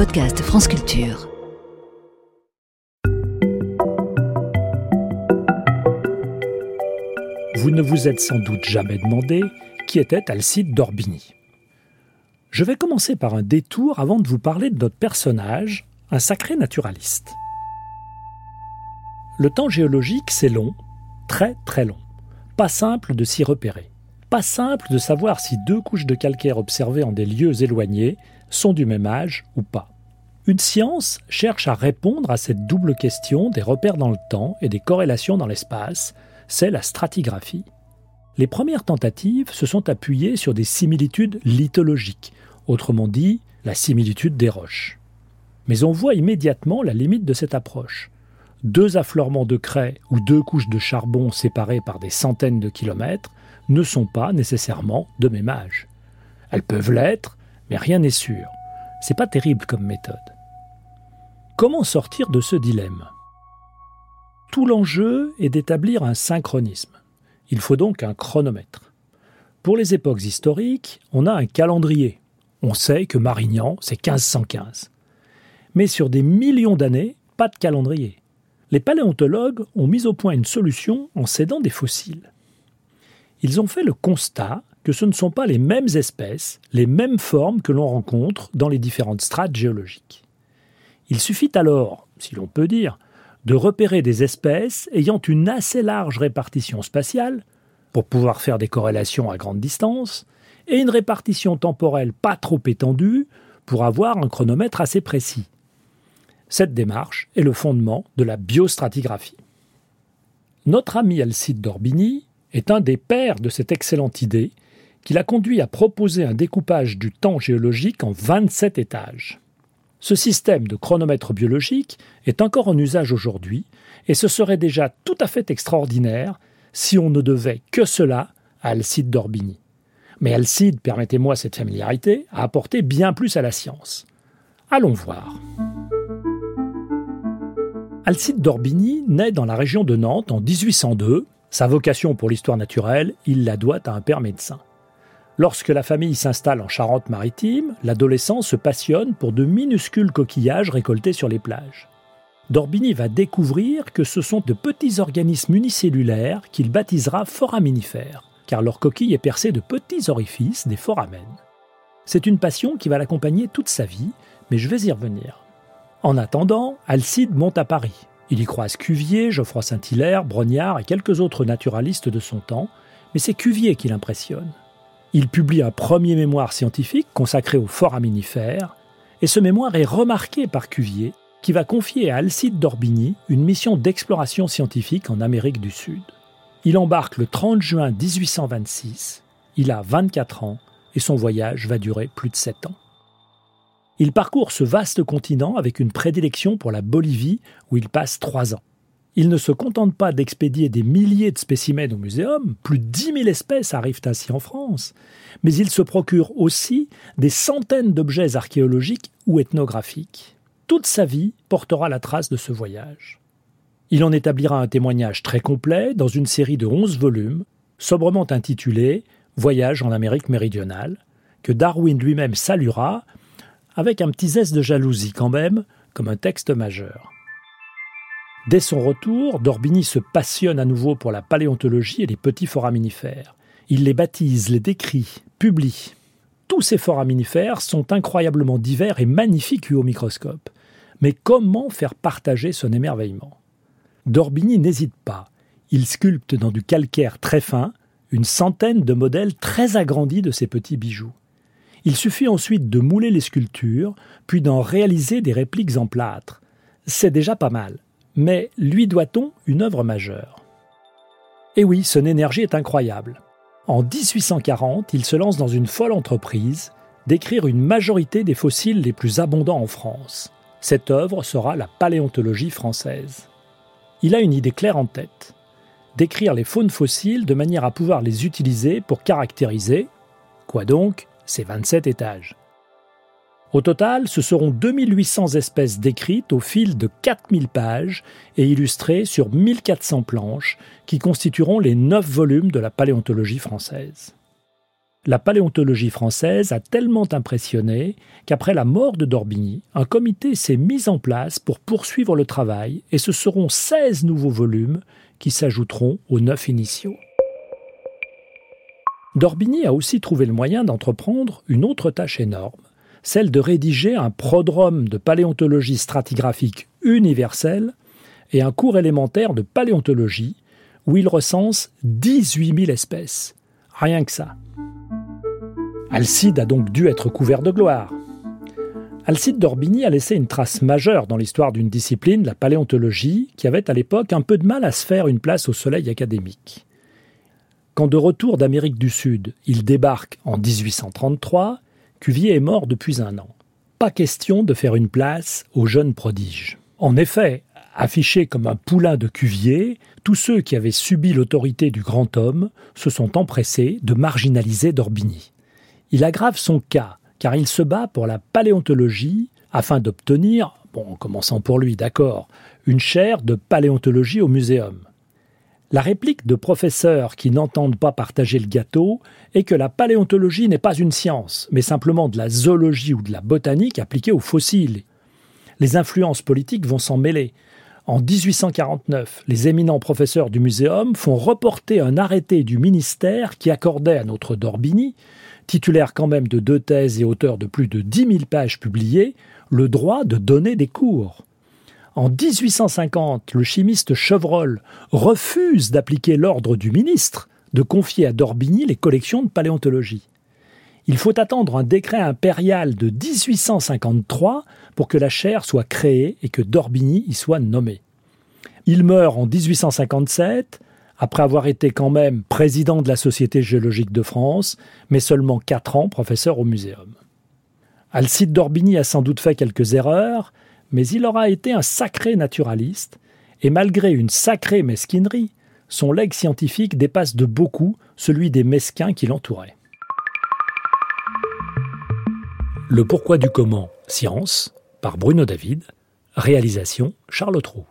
podcast France Culture. Vous ne vous êtes sans doute jamais demandé qui était Alcide d'Orbigny. Je vais commencer par un détour avant de vous parler de notre personnage, un sacré naturaliste. Le temps géologique, c'est long, très très long. Pas simple de s'y repérer. Pas simple de savoir si deux couches de calcaire observées en des lieux éloignés sont du même âge ou pas. Une science cherche à répondre à cette double question des repères dans le temps et des corrélations dans l'espace, c'est la stratigraphie. Les premières tentatives se sont appuyées sur des similitudes lithologiques, autrement dit la similitude des roches. Mais on voit immédiatement la limite de cette approche. Deux affleurements de craie ou deux couches de charbon séparées par des centaines de kilomètres ne sont pas nécessairement de même âge. Elles peuvent l'être, mais rien n'est sûr. C'est pas terrible comme méthode. Comment sortir de ce dilemme? Tout l'enjeu est d'établir un synchronisme. Il faut donc un chronomètre. Pour les époques historiques, on a un calendrier. On sait que Marignan, c'est 1515. Mais sur des millions d'années, pas de calendrier. Les paléontologues ont mis au point une solution en s'aidant des fossiles. Ils ont fait le constat que ce ne sont pas les mêmes espèces, les mêmes formes que l'on rencontre dans les différentes strates géologiques. Il suffit alors, si l'on peut dire, de repérer des espèces ayant une assez large répartition spatiale, pour pouvoir faire des corrélations à grande distance, et une répartition temporelle pas trop étendue, pour avoir un chronomètre assez précis. Cette démarche est le fondement de la biostratigraphie. Notre ami Alcide d'Orbigny est un des pères de cette excellente idée qui l'a conduit à proposer un découpage du temps géologique en 27 étages. Ce système de chronomètre biologique est encore en usage aujourd'hui et ce serait déjà tout à fait extraordinaire si on ne devait que cela à Alcide d'Orbigny. Mais Alcide, permettez-moi cette familiarité, a apporté bien plus à la science. Allons voir. Alcide d'Orbigny naît dans la région de Nantes en 1802. Sa vocation pour l'histoire naturelle, il la doit à un père médecin. Lorsque la famille s'installe en Charente-Maritime, l'adolescent se passionne pour de minuscules coquillages récoltés sur les plages. D'Orbigny va découvrir que ce sont de petits organismes unicellulaires qu'il baptisera foraminifères, car leur coquille est percée de petits orifices, des foramènes. C'est une passion qui va l'accompagner toute sa vie, mais je vais y revenir. En attendant, Alcide monte à Paris. Il y croise Cuvier, Geoffroy Saint-Hilaire, Brognard et quelques autres naturalistes de son temps, mais c'est Cuvier qui l'impressionne. Il publie un premier mémoire scientifique consacré aux foraminifères, et ce mémoire est remarqué par Cuvier, qui va confier à Alcide d'Orbigny une mission d'exploration scientifique en Amérique du Sud. Il embarque le 30 juin 1826, il a 24 ans, et son voyage va durer plus de 7 ans. Il parcourt ce vaste continent avec une prédilection pour la Bolivie, où il passe 3 ans. Il ne se contente pas d'expédier des milliers de spécimens au muséum, plus de 10 000 espèces arrivent ainsi en France, mais il se procure aussi des centaines d'objets archéologiques ou ethnographiques. Toute sa vie portera la trace de ce voyage. Il en établira un témoignage très complet dans une série de 11 volumes, sobrement intitulée Voyage en Amérique méridionale, que Darwin lui-même saluera, avec un petit zeste de jalousie quand même, comme un texte majeur. Dès son retour, D'Orbigny se passionne à nouveau pour la paléontologie et les petits foraminifères. Il les baptise, les décrit, publie. Tous ces foraminifères sont incroyablement divers et magnifiques au microscope. Mais comment faire partager son émerveillement? D'Orbigny n'hésite pas. Il sculpte dans du calcaire très fin une centaine de modèles très agrandis de ces petits bijoux. Il suffit ensuite de mouler les sculptures, puis d'en réaliser des répliques en plâtre. C'est déjà pas mal. Mais lui doit-on une œuvre majeure? Eh oui, son énergie est incroyable. En 1840, il se lance dans une folle entreprise d'écrire une majorité des fossiles les plus abondants en France. Cette œuvre sera la paléontologie française. Il a une idée claire en tête d'écrire les faunes fossiles de manière à pouvoir les utiliser pour caractériser, quoi donc, ces 27 étages. Au total, ce seront 2800 espèces décrites au fil de 4000 pages et illustrées sur 1400 planches qui constitueront les 9 volumes de la paléontologie française. la paléontologie française a tellement impressionné qu'après la mort de Dorbigny, un comité s'est mis en place pour poursuivre le travail et ce seront 16 nouveaux volumes qui s'ajouteront aux neuf initiaux. Dorbigny a aussi trouvé le moyen d'entreprendre une autre tâche énorme, celle de rédiger un prodrome de paléontologie stratigraphique universel et un cours élémentaire de paléontologie où il recense 18 000 espèces. Rien que ça. Alcide a donc dû être couvert de gloire. Alcide d'Orbigny a laissé une trace majeure dans l'histoire d'une discipline, la paléontologie, qui avait à l'époque un peu de mal à se faire une place au soleil académique. Quand de retour d'Amérique du Sud, il débarque en 1833, Cuvier est mort depuis un an. Pas question de faire une place au jeune prodige. En effet, affiché comme un poulain de Cuvier, tous ceux qui avaient subi l'autorité du grand homme se sont empressés de marginaliser d'Orbigny. Il aggrave son cas, car il se bat pour la paléontologie afin d'obtenir, en commençant pour lui, d'accord, une chaire de paléontologie au muséum. La réplique de professeurs qui n'entendent pas partager le gâteau est que la paléontologie n'est pas une science, mais simplement de la zoologie ou de la botanique appliquée aux fossiles. Les influences politiques vont s'en mêler. En 1849, les éminents professeurs du muséum font reporter un arrêté du ministère qui accordait à notre Dorbigny titulaire quand même de deux thèses et auteur de plus de 10 000 pages publiées, le droit de donner des cours. En 1850, le chimiste Chevreul refuse d'appliquer l'ordre du ministre de confier à Dorbigny les collections de paléontologie. Il faut attendre un décret impérial de 1853 pour que la chaire soit créée et que Dorbigny y soit nommé. Il meurt en 1857 après avoir été quand même président de la Société géologique de France, mais seulement quatre ans professeur au muséum. Alcide d'Orbigny a sans doute fait quelques erreurs, mais il aura été un sacré naturaliste, et malgré une sacrée mesquinerie, son legs scientifique dépasse de beaucoup celui des mesquins qui l'entouraient. Le pourquoi du comment, science, par Bruno David, réalisation Charles Trou.